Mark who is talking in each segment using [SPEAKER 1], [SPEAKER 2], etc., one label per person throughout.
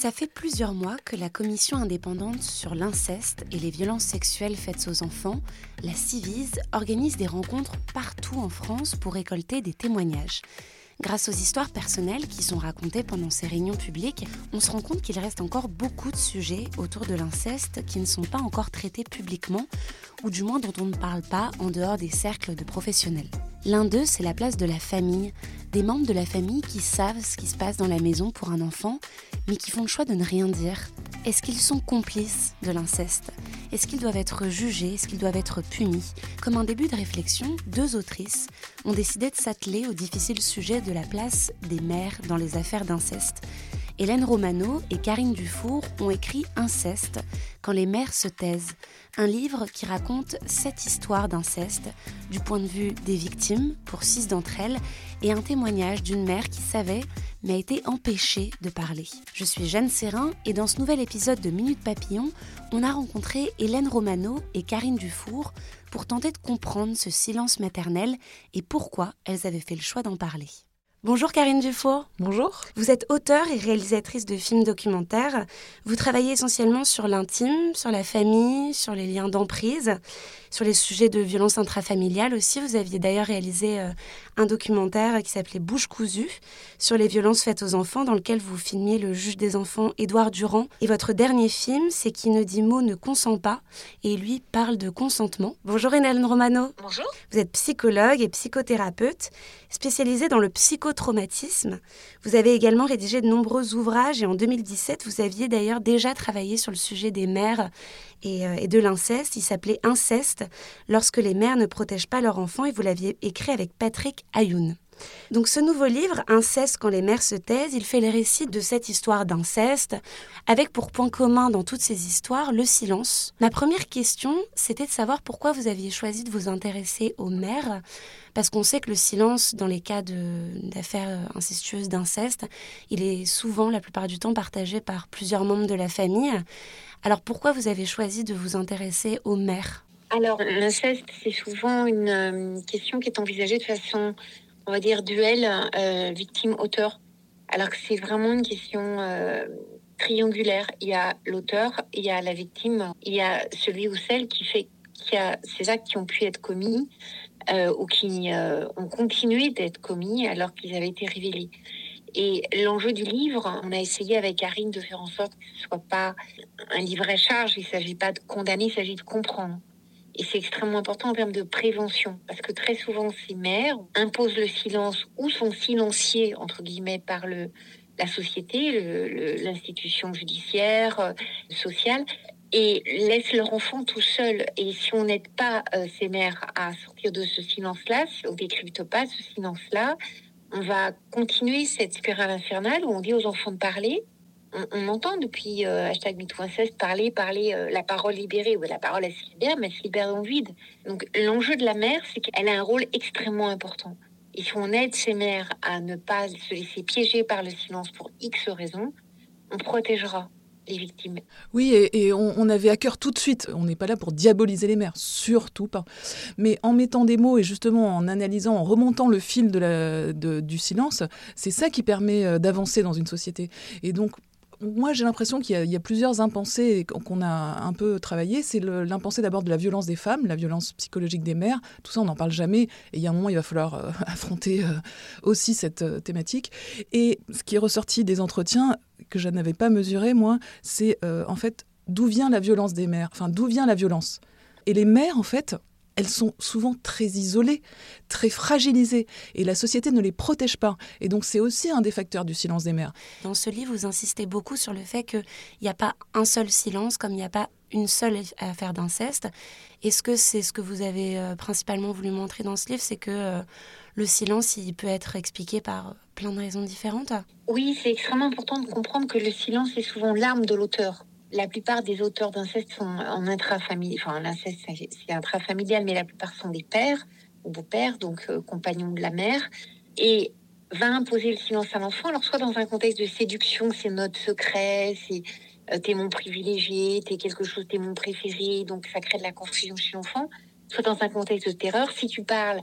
[SPEAKER 1] Ça fait plusieurs mois que la commission indépendante sur l'inceste et les violences sexuelles faites aux enfants, la CIVIS, organise des rencontres partout en France pour récolter des témoignages. Grâce aux histoires personnelles qui sont racontées pendant ces réunions publiques, on se rend compte qu'il reste encore beaucoup de sujets autour de l'inceste qui ne sont pas encore traités publiquement, ou du moins dont on ne parle pas en dehors des cercles de professionnels. L'un d'eux, c'est la place de la famille, des membres de la famille qui savent ce qui se passe dans la maison pour un enfant, mais qui font le choix de ne rien dire. Est-ce qu'ils sont complices de l'inceste? Est-ce qu'ils doivent être jugés? Est-ce qu'ils doivent être punis? Comme un début de réflexion, deux autrices ont décidé de s'atteler au difficile sujet de la place des mères dans les affaires d'inceste. Hélène Romano et Karine Dufour ont écrit Inceste, quand les mères se taisent, un livre qui raconte sept histoires d'inceste du point de vue des victimes, pour six d'entre elles, et un témoignage d'une mère qui savait mais a été empêchée de parler. Je suis Jeanne Serrin et dans ce nouvel épisode de Minute Papillon, on a rencontré Hélène Romano et Karine Dufour pour tenter de comprendre ce silence maternel et pourquoi elles avaient fait le choix d'en parler. Bonjour Karine Dufour.
[SPEAKER 2] Bonjour.
[SPEAKER 1] Vous êtes auteure et réalisatrice de films documentaires. Vous travaillez essentiellement sur l'intime, sur la famille, sur les liens d'emprise, sur les sujets de violence intrafamiliale aussi. Vous aviez d'ailleurs réalisé euh, un documentaire qui s'appelait Bouche cousue sur les violences faites aux enfants dans lequel vous filmiez le juge des enfants Édouard Durand. Et votre dernier film, c'est Qui ne dit mot ne consent pas et lui parle de consentement. Bonjour Hélène Romano.
[SPEAKER 2] Bonjour.
[SPEAKER 1] Vous êtes psychologue et psychothérapeute spécialisée dans le psychotraumatisme. Vous avez également rédigé de nombreux ouvrages et en 2017, vous aviez d'ailleurs déjà travaillé sur le sujet des mères et, euh, et de l'inceste. Il s'appelait Inceste, lorsque les mères ne protègent pas leurs enfants et vous l'aviez écrit avec Patrick Ayoun. Donc ce nouveau livre, Inceste quand les mères se taisent, il fait le récit de cette histoire d'inceste, avec pour point commun dans toutes ces histoires le silence. Ma première question, c'était de savoir pourquoi vous aviez choisi de vous intéresser aux mères, parce qu'on sait que le silence dans les cas d'affaires incestueuses d'inceste, il est souvent, la plupart du temps, partagé par plusieurs membres de la famille. Alors pourquoi vous avez choisi de vous intéresser aux mères?
[SPEAKER 2] Alors l'inceste, c'est souvent une euh, question qui est envisagée de façon on va dire, duel euh, victime-auteur. Alors que c'est vraiment une question euh, triangulaire. Il y a l'auteur, il y a la victime, il y a celui ou celle qui fait qui a ces actes qui ont pu être commis euh, ou qui ont continué d'être commis alors qu'ils avaient été révélés. Et l'enjeu du livre, on a essayé avec Karine de faire en sorte que ce ne soit pas un livre à charge, il ne s'agit pas de condamner, il s'agit de comprendre. Et c'est extrêmement important en termes de prévention, parce que très souvent, ces mères imposent le silence ou sont silenciées, entre guillemets, par le, la société, l'institution judiciaire, euh, sociale, et laissent leur enfant tout seul. Et si on n'aide pas euh, ces mères à sortir de ce silence-là, si on décrypte pas ce silence-là, on va continuer cette spirale infernale où on dit aux enfants de parler, on, entend depuis euh, hashtag parler, parler euh, la parole libérée. ou la parole, elle se libère, mais elle se libère dans le vide. Donc, l'enjeu de la mère, c'est qu'elle a un rôle extrêmement important. Et si on aide ces mères à ne pas se laisser piéger par le silence pour X raisons, on protégera les victimes.
[SPEAKER 3] Oui, et, on, avait à cœur tout de suite, on n'est pas là pour diaboliser les mères, surtout pas. Mais en mettant des mots et justement en analysant, en remontant le fil de du silence, c'est ça qui permet euh, d'avancer dans une société. Et donc, moi, j'ai l'impression qu'il y, a plusieurs impensés qu'on a un peu travaillé. C'est l'impensé d'abord de la violence des femmes, la violence psychologique des mères. Tout ça, on n'en parle jamais. Et il y a un moment, il va falloir euh, affronter euh, aussi cette euh, thématique. Et ce qui est ressorti des entretiens, que je n'avais pas mesuré, moi, c'est en fait d'où vient la violence des mères? Enfin, d'où vient la violence? Et les mères, en fait, elles sont souvent très isolées, très fragilisées, et la société ne les protège pas. Et donc c'est aussi un des facteurs du silence des mères.
[SPEAKER 1] Dans ce livre, vous insistez beaucoup sur le fait qu'il n'y a pas un seul silence, comme il n'y a pas une seule affaire d'inceste. Est-ce que c'est ce que vous avez euh, principalement voulu montrer dans ce livre, c'est que euh, le silence, il peut être expliqué par plein de raisons différentes?
[SPEAKER 2] Oui, c'est extrêmement important de comprendre que le silence est souvent l'arme de l'auteur. La plupart des auteurs d'inceste sont en intrafamilial, enfin l'inceste c'est intrafamilial, mais la plupart sont des pères ou beaux-pères, donc euh, compagnons de la mère, et va imposer le silence à l'enfant, alors soit dans un contexte de séduction, c'est notre secret, c'est euh, t'es mon privilégié, t'es quelque chose, t'es mon préféré, donc ça crée de la confusion chez l'enfant, soit dans un contexte de terreur, si tu parles,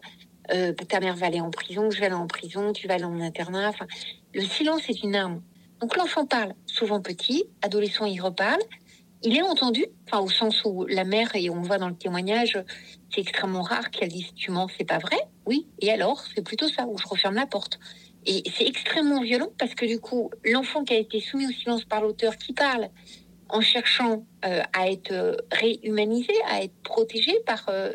[SPEAKER 2] euh, ta mère va aller en prison, je vais aller en prison, tu vas aller en internat, enfin, le silence est une arme. Donc l'enfant parle, souvent petit, adolescent il reparle, il est entendu, enfin au sens où la mère, et on voit dans le témoignage, c'est extrêmement rare qu'elle dise tu mens, c'est pas vrai, oui, et alors c'est plutôt ça, où je referme la porte. Et c'est extrêmement violent parce que du coup, l'enfant qui a été soumis au silence par l'auteur qui parle en cherchant euh, à être euh, réhumanisé, à être protégé par euh,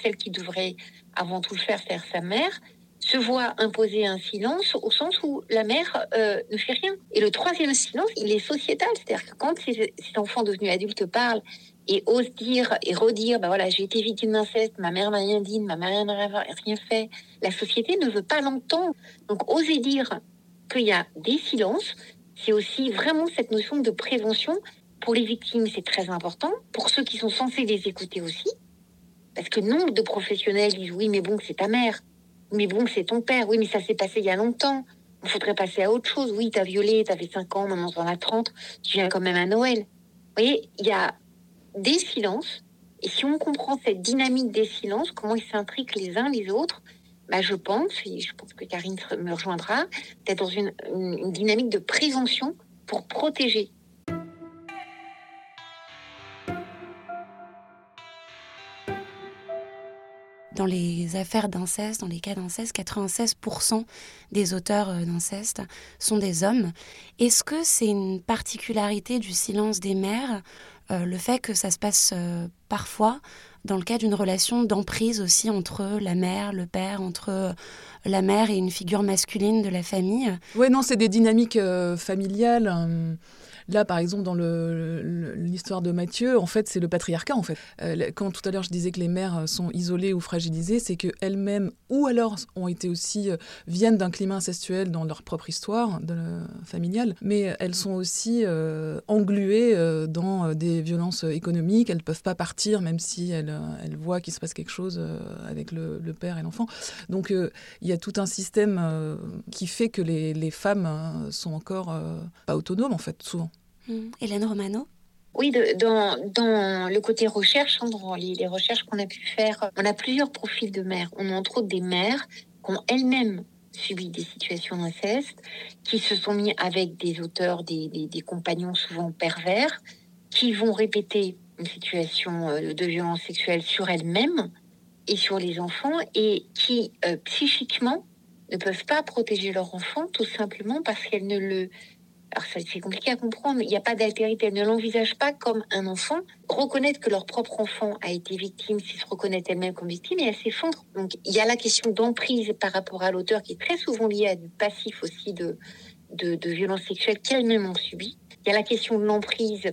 [SPEAKER 2] celle qui devrait avant tout le faire, faire sa mère, se voit imposer un silence au sens où la mère ne fait rien. Et le troisième silence, il est sociétal, c'est-à-dire que quand ces, enfants devenus adultes parlent et ose dire et redire, bah voilà, j'ai été victime d'inceste, ma mère m'a rien dit, ma mère n'a rien fait. La société ne veut pas l'entendre. Donc, oser dire qu'il y a des silences, c'est aussi vraiment cette notion de prévention. Pour les victimes, c'est très important. Pour ceux qui sont censés les écouter aussi. Parce que nombre de professionnels disent oui, mais bon, c'est ta mère. Mais bon, c'est ton père. Oui, mais ça s'est passé il y a longtemps. Il faudrait passer à autre chose. Oui, t'as violé, t'avais 5 ans, maintenant t'en as 30. Tu viens quand même à Noël. Vous voyez, il y a des silences. Et si on comprend cette dynamique des silences, comment ils s'intriquent les uns les autres, bah je pense, et je pense que Karine me rejoindra, d'être dans une, une dynamique de prévention pour protéger
[SPEAKER 1] dans les affaires d'inceste, dans les cas d'inceste, 96% des auteurs euh, d'inceste sont des hommes. Est-ce que c'est une particularité du silence des mères euh, le fait que ça se passe euh, parfois dans le cas d'une relation d'emprise aussi entre la mère, le père, entre la mère et une figure masculine de la famille?
[SPEAKER 3] Oui, non, c'est des dynamiques familiales. Là, par exemple, dans l'histoire de Mathieu, en fait, c'est le patriarcat. En fait, euh, quand tout à l'heure je disais que les mères euh, sont isolées ou fragilisées, c'est que elles-mêmes, ou alors ont été aussi euh, viennent d'un climat incestuel dans leur propre histoire familiale, mais elles sont aussi engluées dans des violences économiques. Elles ne peuvent pas partir, même si elles, elles voient qu'il se passe quelque chose avec le, père et l'enfant. Donc, il y a tout un système qui fait que les, les femmes sont encore pas autonomes, en fait, souvent.
[SPEAKER 1] Hmm. Hélène Romano
[SPEAKER 2] oui, dans, dans, le côté recherche, hein, dans les, recherches qu'on a pu faire, on a plusieurs profils de mères. On a entre autres des mères qui ont elles-mêmes subi des situations d'inceste, qui se sont mis avec des auteurs, des, des, compagnons souvent pervers, qui vont répéter une situation euh, de violence sexuelle sur elles-mêmes et sur les enfants, et qui euh, psychiquement ne peuvent pas protéger leur enfant tout simplement parce qu'elles ne le c'est compliqué à comprendre, il n'y a pas d'altérité, elles ne l'envisagent pas comme un enfant. Reconnaître que leur propre enfant a été victime, s'ils se reconnaissent elles-mêmes comme victime, et elles s'effondrent. Donc il y a la question d'emprise par rapport à l'auteur qui est très souvent liée à du passif aussi de, de, violences sexuelles qu'elles-mêmes ont subi. Il y a la question de l'emprise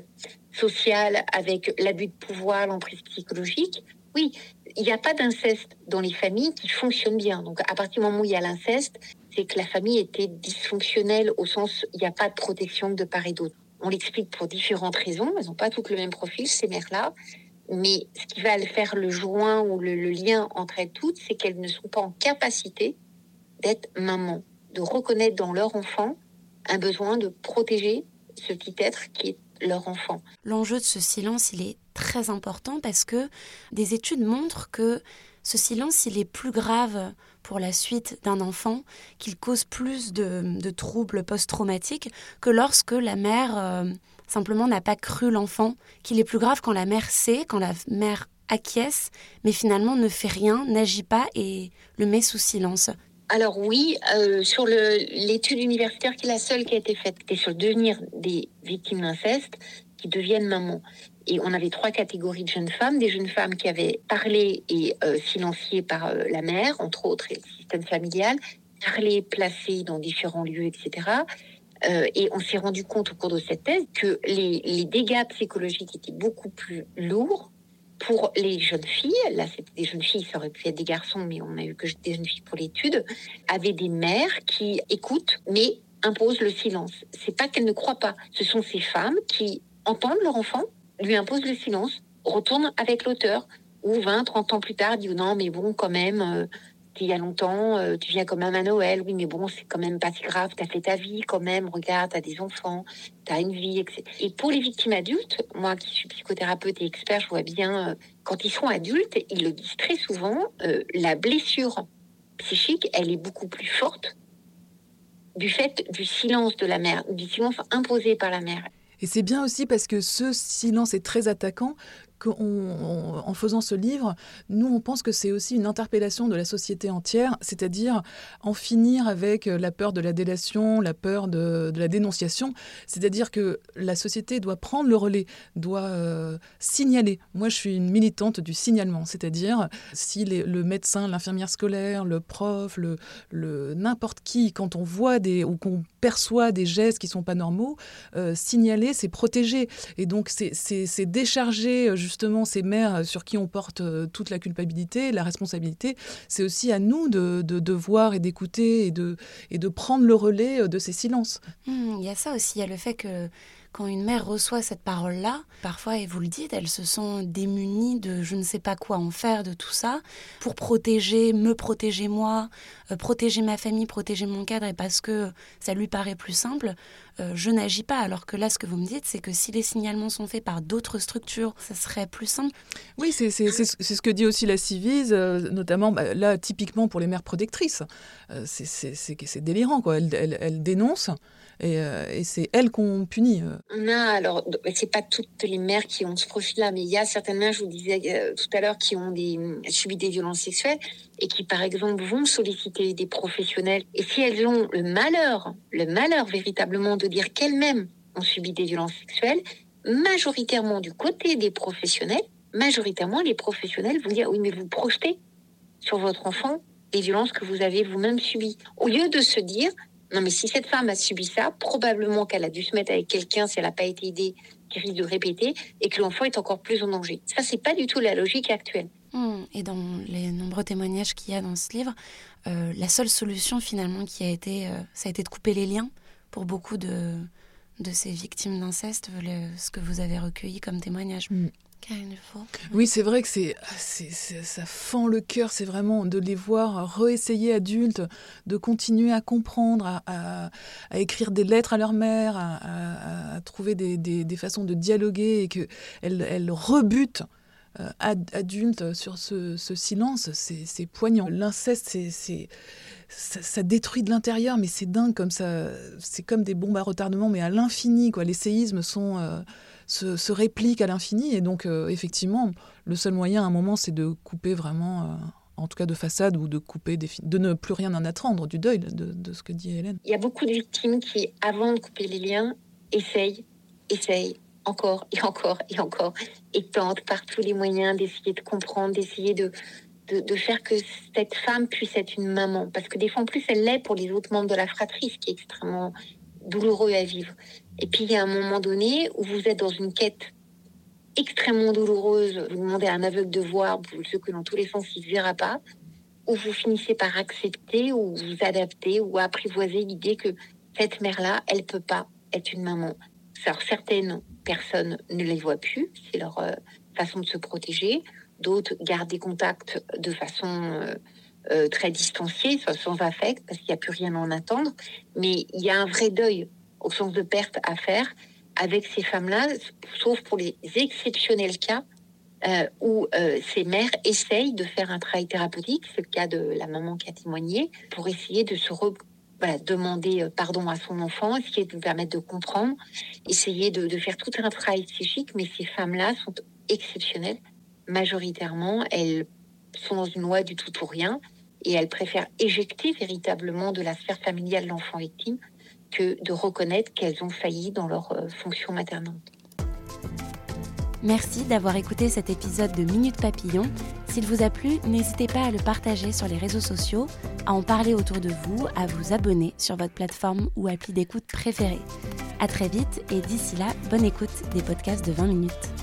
[SPEAKER 2] sociale avec l'abus de pouvoir, l'emprise psychologique. Oui, il n'y a pas d'inceste dans les familles qui fonctionnent bien. Donc à partir du moment où il y a l'inceste, c'est que la famille était dysfonctionnelle au sens il n'y a pas de protection de part et d'autre. On l'explique pour différentes raisons. Elles n'ont pas toutes le même profil, ces mères-là. Mais ce qui va faire le joint ou le, lien entre elles toutes, c'est qu'elles ne sont pas en capacité d'être maman, de reconnaître dans leur enfant un besoin de protéger ce petit être qui est leur enfant.
[SPEAKER 1] L'enjeu de ce silence, il est très important parce que des études montrent que ce silence, il est plus grave pour la suite d'un enfant, qu'il cause plus de, troubles post-traumatiques que lorsque la mère euh, simplement n'a pas cru l'enfant, qu'il est plus grave quand la mère sait, quand la mère acquiesce, mais finalement ne fait rien, n'agit pas et le met sous silence.
[SPEAKER 2] Alors oui, euh, sur l'étude universitaire qui est la seule qui a été faite, c'est sur le devenir des victimes d'inceste qui deviennent mamans. Et on avait trois catégories de jeunes femmes. Des jeunes femmes qui avaient parlé et euh, par euh, la mère, entre autres, et le système familial, parlé, placées dans différents lieux, etc. Euh, et on s'est rendu compte au cours de cette thèse que les, dégâts psychologiques étaient beaucoup plus lourds pour les jeunes filles, là c'était des jeunes filles, ça aurait pu être des garçons, mais on a eu que des jeunes filles pour l'étude, avaient des mères qui écoutent, mais imposent le silence. C'est pas qu'elles ne croient pas, ce sont ces femmes qui entendent leur enfant, lui imposent le silence, retournent avec l'auteur, ou 20, 30 ans plus tard, disent non, mais bon, quand même, euh, il y a longtemps, euh, tu viens quand même à Noël, oui, mais bon, c'est quand même pas si grave, tu as fait ta vie quand même, regarde, tu as des enfants, tu as une vie, etc. Et pour les victimes adultes, moi qui suis psychothérapeute et expert, je vois bien, euh, quand ils sont adultes, ils le disent très souvent, euh, la blessure psychique, elle est beaucoup plus forte du fait du silence de la mère, du silence imposé par la mère.
[SPEAKER 3] Et c'est bien aussi parce que ce silence est très attaquant qu'en faisant ce livre, nous, on pense que c'est aussi une interpellation de la société entière, c'est-à-dire en finir avec la peur de la délation, la peur de, la dénonciation. C'est-à-dire que la société doit prendre le relais, doit euh, signaler. Moi, je suis une militante du signalement, c'est-à-dire si le médecin, l'infirmière scolaire, le prof, le, le n'importe qui, quand on voit des ou qu'on perçoit des gestes qui sont pas normaux, euh, signaler, c'est protéger. Et donc, c'est décharger justement justement ces mères sur qui on porte euh, toute la culpabilité, la responsabilité, c'est aussi à nous de, voir et d'écouter et de, et de prendre le relais euh, de ces silences.
[SPEAKER 1] Mmh, il y a ça aussi, il y a le fait que quand une mère reçoit cette parole-là, parfois, et vous le dites, elle se sent démunie de je ne sais pas quoi en faire de tout ça, pour protéger, me protéger moi, euh, protéger ma famille, protéger mon cadre, et parce que ça lui paraît plus simple, euh, je n'agis pas. Alors que là, ce que vous me dites, c'est que si les signalements sont faits par d'autres structures, ça serait plus simple.
[SPEAKER 3] Oui, c'est ce que dit aussi la Civise, euh, notamment bah, là, typiquement pour les mères protectrices. c'est délirant, quoi. Elle, elle, elle dénonce. Euh, et, c'est elles qu'on punit. Euh.
[SPEAKER 2] On a, alors, c'est pas toutes les mères qui ont ce profil-là, mais il y a certaines mères, je vous disais euh, tout à l'heure, qui ont subi des violences sexuelles et qui, par exemple, vont solliciter des professionnels. Et si elles ont le malheur, le malheur véritablement de dire qu'elles-mêmes ont subi des violences sexuelles, majoritairement du côté des professionnels, majoritairement les professionnels vont dire oui, mais vous projetez sur votre enfant les violences que vous avez vous-même subies. Au lieu de se dire non, mais si cette femme a subi ça, probablement qu'elle a dû se mettre avec quelqu'un si elle n'a pas été aidée, qui risque de répéter, et que l'enfant est encore plus en danger. Ça, c'est pas du tout la logique actuelle.
[SPEAKER 1] Hmm, et dans les nombreux témoignages qu'il y a dans ce livre, euh, la seule solution finalement qui a été, euh, ça a été de couper les liens pour beaucoup de, de ces victimes d'inceste, ce que vous avez recueilli comme témoignage. Hmm.
[SPEAKER 3] Oui, c'est vrai que c'est, ça fend le cœur, c'est vraiment de les voir réessayer adultes, de continuer à comprendre, à, écrire des lettres à leur mère, à, trouver des, façons de dialoguer et qu'elles elles rebutent euh, adultes sur ce, silence, c'est poignant. L'inceste, c'est ça, détruit de l'intérieur, mais c'est dingue comme ça. C'est comme des bombes à retardement, mais à l'infini. Les séismes sont euh, se, répliquent à l'infini, et donc euh, effectivement, le seul moyen à un moment, c'est de couper vraiment. Euh, en tout cas de façade, ou de couper, de ne plus rien en attendre du deuil de, ce que dit Hélène.
[SPEAKER 2] Il y a beaucoup de victimes qui, avant de couper les liens, essayent, essayent, encore et encore et encore, et tentent par tous les moyens d'essayer de comprendre, d'essayer de, de, faire que cette femme puisse être une maman. Parce que des fois, en plus, elle l'est pour les autres membres de la fratrie, ce qui est extrêmement douloureux à vivre. Et puis, il y a un moment donné où vous êtes dans une quête extrêmement douloureuse. Vous demandez à un aveugle de voir, ce que dans tous les sens, il ne verra pas. Ou vous finissez par accepter ou vous adapter ou apprivoiser l'idée que cette mère-là, elle peut pas être une maman. Alors, certaines personnes ne les voient plus, c'est leur euh, façon de se protéger d'autres gardent des contacts de façon euh, euh, très distanciée, sans affect, parce qu'il n'y a plus rien à en attendre. Mais il y a un vrai deuil au sens de perte à faire avec ces femmes-là, sauf pour les exceptionnels cas euh, où ces mères essayent de faire un travail thérapeutique, c'est le cas de la maman qui a témoigné, pour essayer de se demander pardon à son enfant, essayer de lui permettre de comprendre, essayer de faire tout un travail psychique, mais ces femmes-là sont exceptionnelles majoritairement, elles sont dans une loi du tout ou rien et elles préfèrent éjecter véritablement de la sphère familiale l'enfant victime que de reconnaître qu'elles ont failli dans leur euh, fonction maternante.
[SPEAKER 1] Merci d'avoir écouté cet épisode de Minute Papillon. S'il vous a plu, n'hésitez pas à le partager sur les réseaux sociaux, à en parler autour de vous, à vous abonner sur votre plateforme ou appli d'écoute préférée. À très vite et d'ici là, bonne écoute des podcasts de 20 minutes.